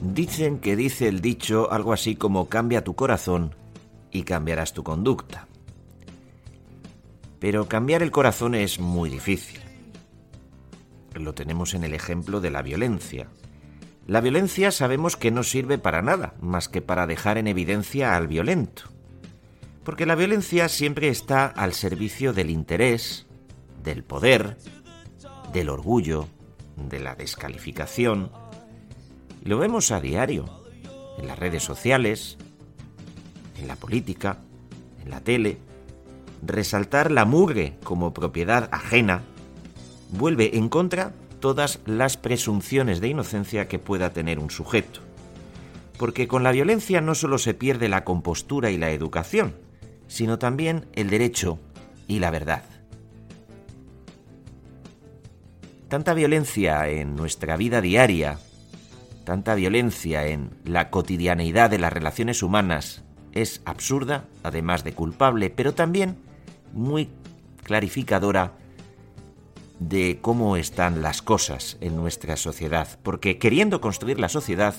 Dicen que dice el dicho algo así como cambia tu corazón y cambiarás tu conducta. Pero cambiar el corazón es muy difícil. Lo tenemos en el ejemplo de la violencia. La violencia sabemos que no sirve para nada, más que para dejar en evidencia al violento. Porque la violencia siempre está al servicio del interés, del poder, del orgullo, de la descalificación. Lo vemos a diario, en las redes sociales, en la política, en la tele, resaltar la mugre como propiedad ajena vuelve en contra todas las presunciones de inocencia que pueda tener un sujeto. Porque con la violencia no solo se pierde la compostura y la educación, sino también el derecho y la verdad. Tanta violencia en nuestra vida diaria, tanta violencia en la cotidianeidad de las relaciones humanas es absurda, además de culpable, pero también muy clarificadora de cómo están las cosas en nuestra sociedad, porque queriendo construir la sociedad,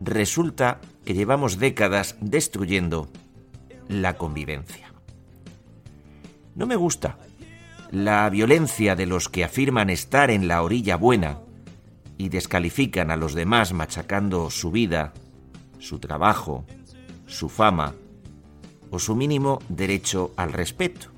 resulta que llevamos décadas destruyendo la convivencia. No me gusta la violencia de los que afirman estar en la orilla buena y descalifican a los demás machacando su vida, su trabajo, su fama o su mínimo derecho al respeto.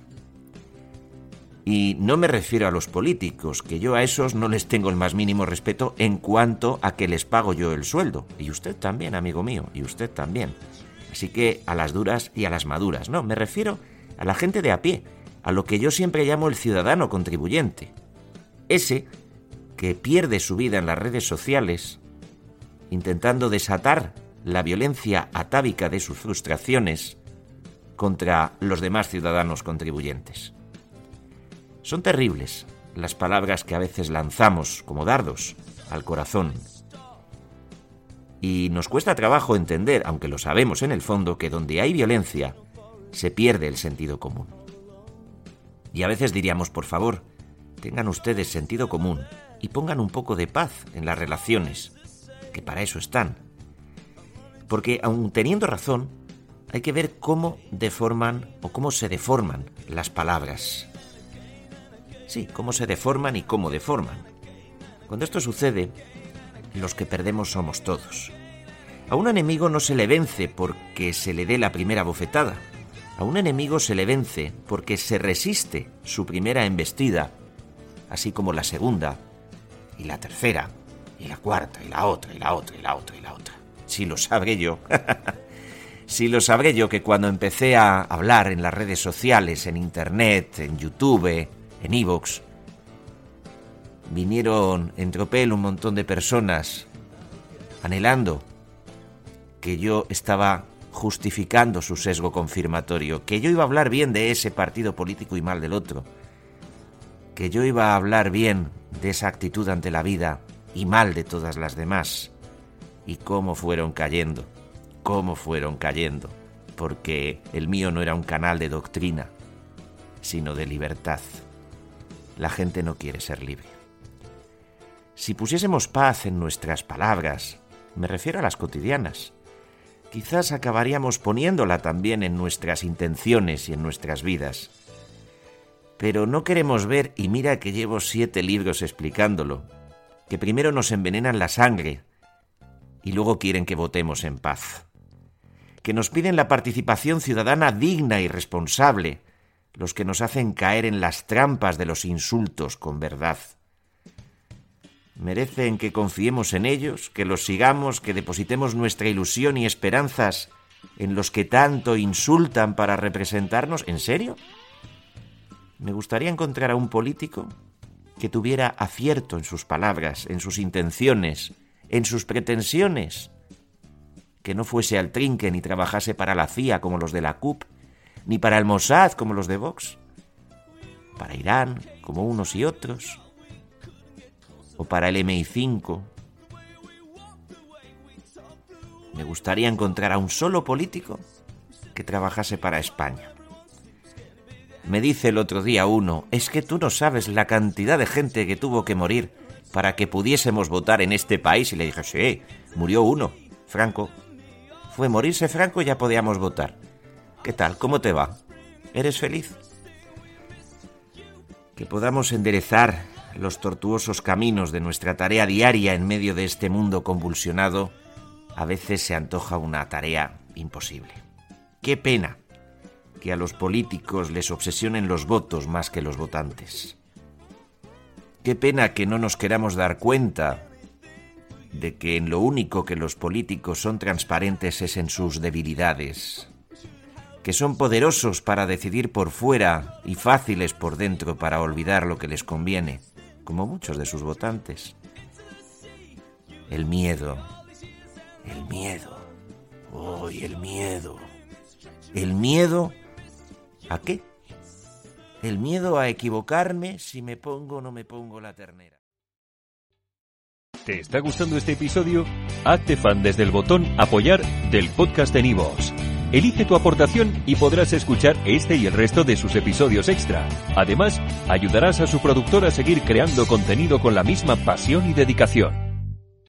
Y no me refiero a los políticos, que yo a esos no les tengo el más mínimo respeto en cuanto a que les pago yo el sueldo. Y usted también, amigo mío, y usted también. Así que a las duras y a las maduras. No, me refiero a la gente de a pie, a lo que yo siempre llamo el ciudadano contribuyente. Ese que pierde su vida en las redes sociales, intentando desatar la violencia atávica de sus frustraciones contra los demás ciudadanos contribuyentes. Son terribles las palabras que a veces lanzamos como dardos al corazón. Y nos cuesta trabajo entender, aunque lo sabemos en el fondo, que donde hay violencia se pierde el sentido común. Y a veces diríamos, por favor, tengan ustedes sentido común y pongan un poco de paz en las relaciones, que para eso están. Porque aun teniendo razón, hay que ver cómo deforman o cómo se deforman las palabras. Sí, cómo se deforman y cómo deforman. Cuando esto sucede, los que perdemos somos todos. A un enemigo no se le vence porque se le dé la primera bofetada. A un enemigo se le vence porque se resiste su primera embestida, así como la segunda, y la tercera, y la cuarta, y la otra, y la otra, y la otra, y la otra. Si lo sabré yo. si lo sabré yo que cuando empecé a hablar en las redes sociales, en Internet, en YouTube, en Evox, vinieron en tropel un montón de personas anhelando que yo estaba justificando su sesgo confirmatorio, que yo iba a hablar bien de ese partido político y mal del otro, que yo iba a hablar bien de esa actitud ante la vida y mal de todas las demás, y cómo fueron cayendo, cómo fueron cayendo, porque el mío no era un canal de doctrina, sino de libertad la gente no quiere ser libre. Si pusiésemos paz en nuestras palabras, me refiero a las cotidianas, quizás acabaríamos poniéndola también en nuestras intenciones y en nuestras vidas. Pero no queremos ver, y mira que llevo siete libros explicándolo, que primero nos envenenan la sangre y luego quieren que votemos en paz. Que nos piden la participación ciudadana digna y responsable, los que nos hacen caer en las trampas de los insultos con verdad. Merecen que confiemos en ellos, que los sigamos, que depositemos nuestra ilusión y esperanzas en los que tanto insultan para representarnos. ¿En serio? Me gustaría encontrar a un político que tuviera acierto en sus palabras, en sus intenciones, en sus pretensiones, que no fuese al trinque ni trabajase para la CIA como los de la CUP, ni para el Mossad como los de Vox, para Irán como unos y otros, o para el MI5. Me gustaría encontrar a un solo político que trabajase para España. Me dice el otro día uno, es que tú no sabes la cantidad de gente que tuvo que morir para que pudiésemos votar en este país? Y le dije, sí, murió uno, Franco. Fue morirse Franco y ya podíamos votar. ¿Qué tal? ¿Cómo te va? ¿Eres feliz? Que podamos enderezar los tortuosos caminos de nuestra tarea diaria en medio de este mundo convulsionado, a veces se antoja una tarea imposible. Qué pena que a los políticos les obsesionen los votos más que los votantes. Qué pena que no nos queramos dar cuenta de que en lo único que los políticos son transparentes es en sus debilidades, que son poderosos para decidir por fuera y fáciles por dentro para olvidar lo que les conviene, como muchos de sus votantes. El miedo, el miedo, hoy el miedo, el miedo ¿A qué? El miedo a equivocarme si me pongo o no me pongo la ternera. ¿Te está gustando este episodio? Hazte fan desde el botón Apoyar del podcast de Nivos. Elige tu aportación y podrás escuchar este y el resto de sus episodios extra. Además, ayudarás a su productor a seguir creando contenido con la misma pasión y dedicación.